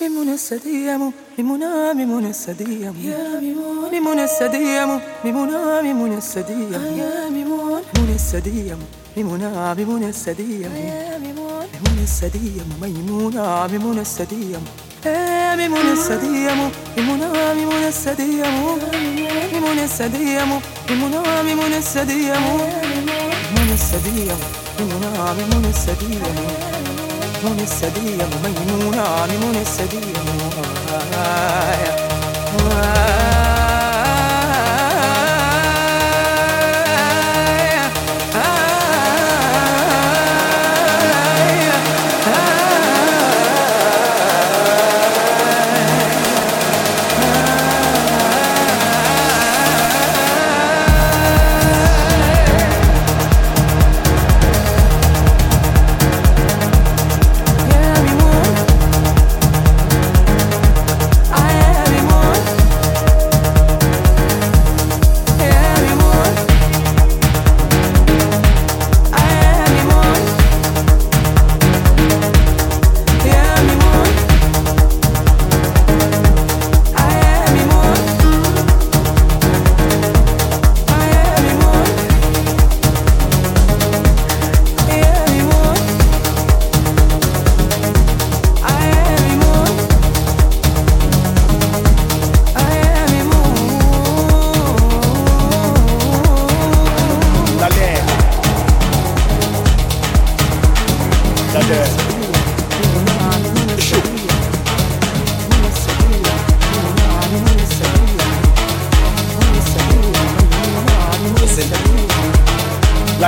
ميمونة السديم ميمونة ميمونة السديم يا ميمون. ميمونة السديم ميمونة ميمونة السديم آه، يا ميمون. ميمونة السديم ميمونة ميمونة السديم آه، يا ميمون. ميمونة السديم ميمونة آه، ميمونة السديم يا ميمونة السديم ميمونة ميمونة السديم ميمونة السديم ميمونة ميمونة السديم ميمونة السديم ميمونة ميمونة السديم من السديم ميمونة من السديم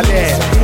Yeah.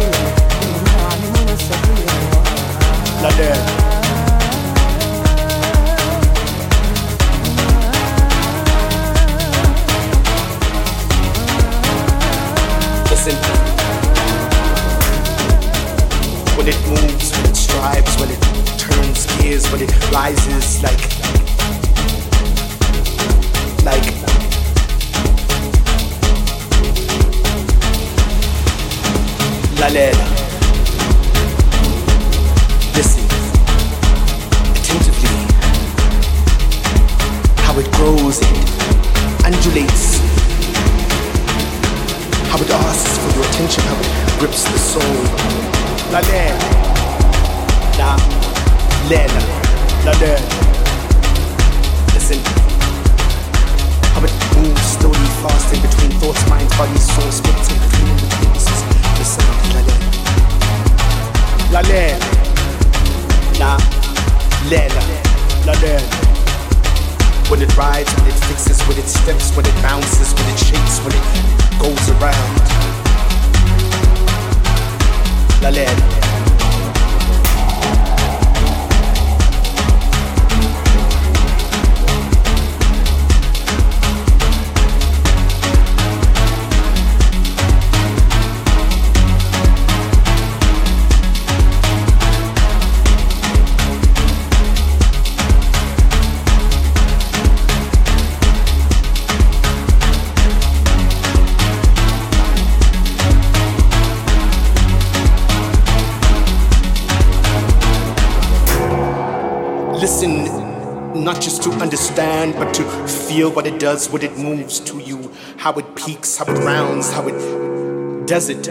Not just to understand, but to feel what it does, what it moves to you, how it peaks, how it rounds, how it does it.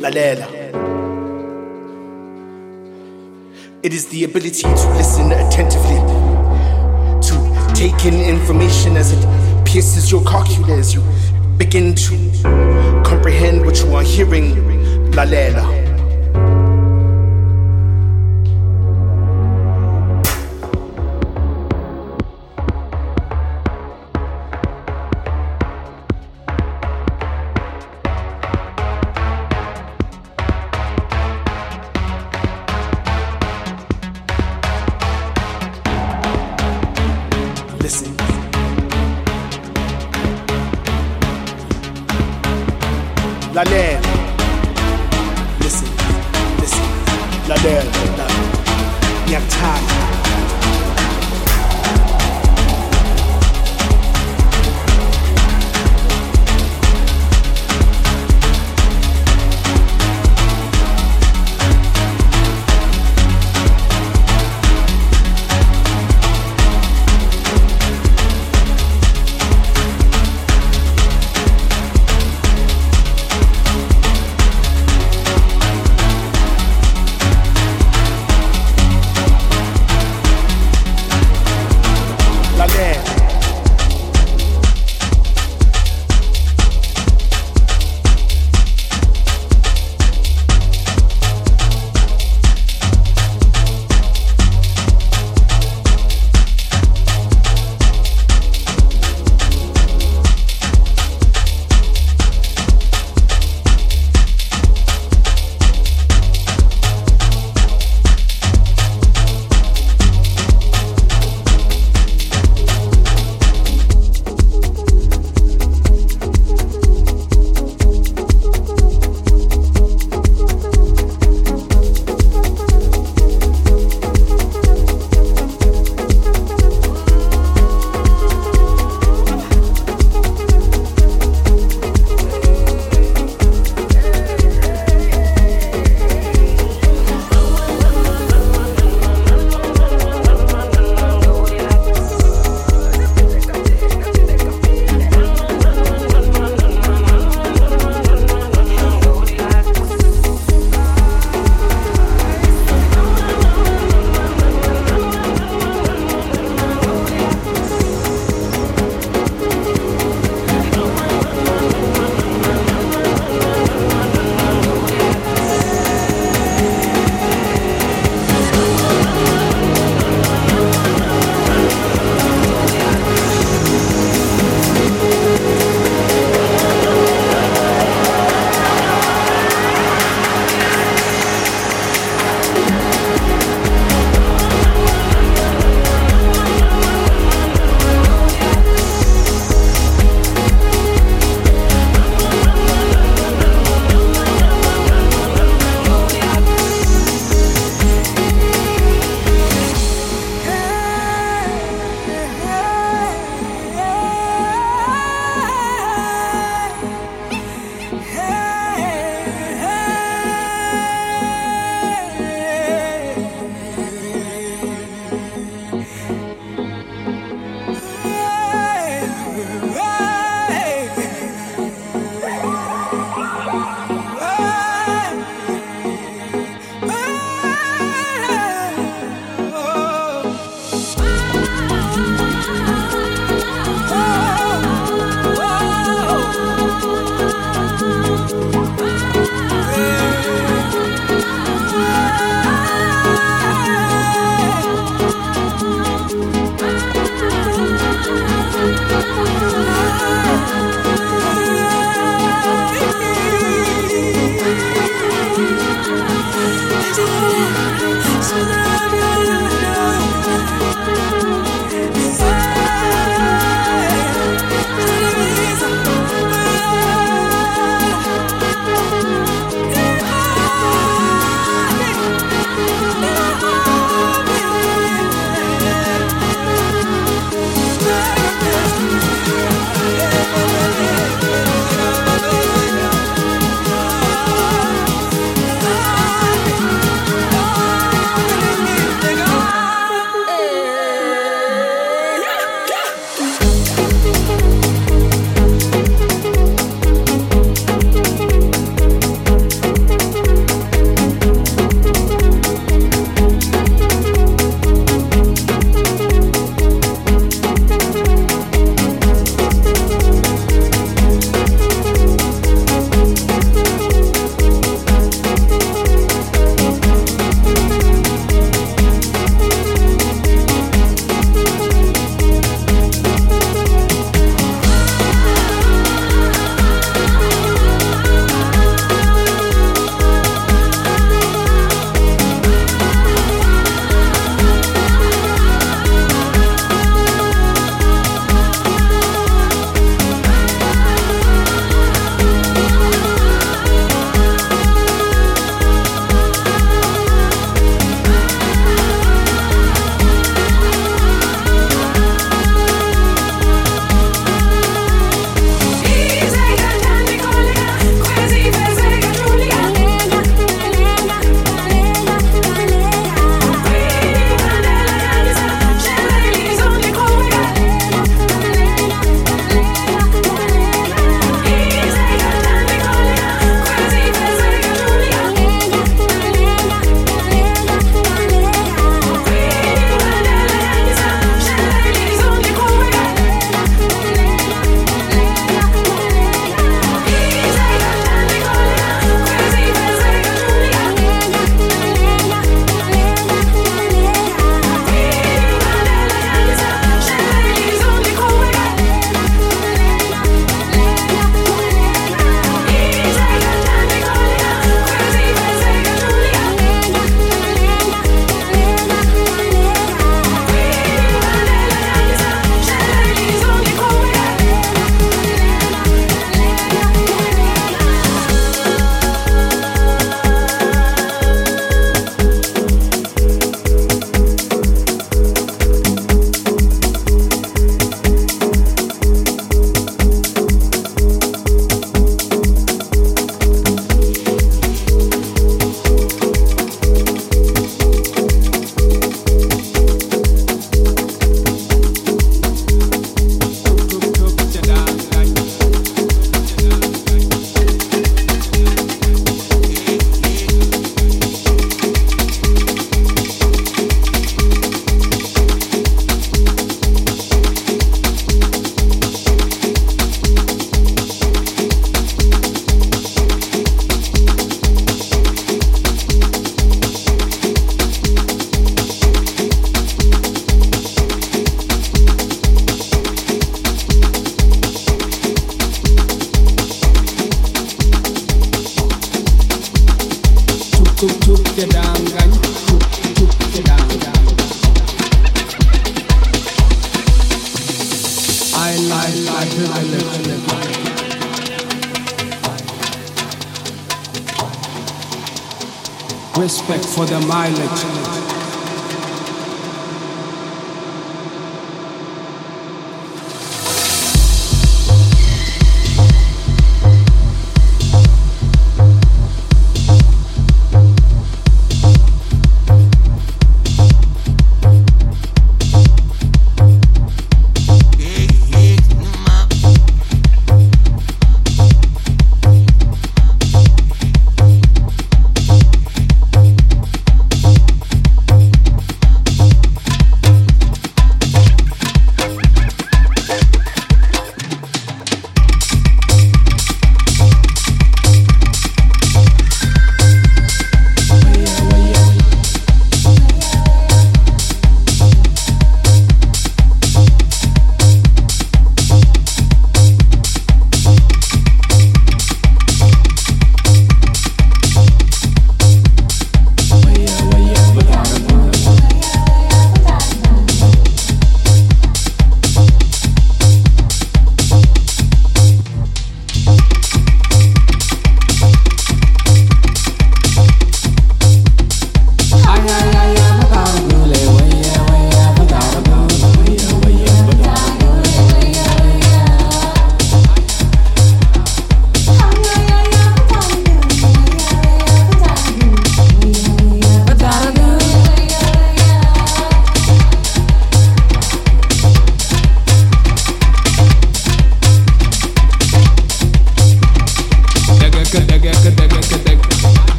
La lela. It is the ability to listen attentively, to take in information as it pierces your cochlea as you begin to comprehend what you are hearing. La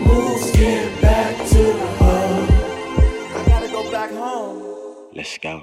Moves get back to the. I gotta go back home. Let's go.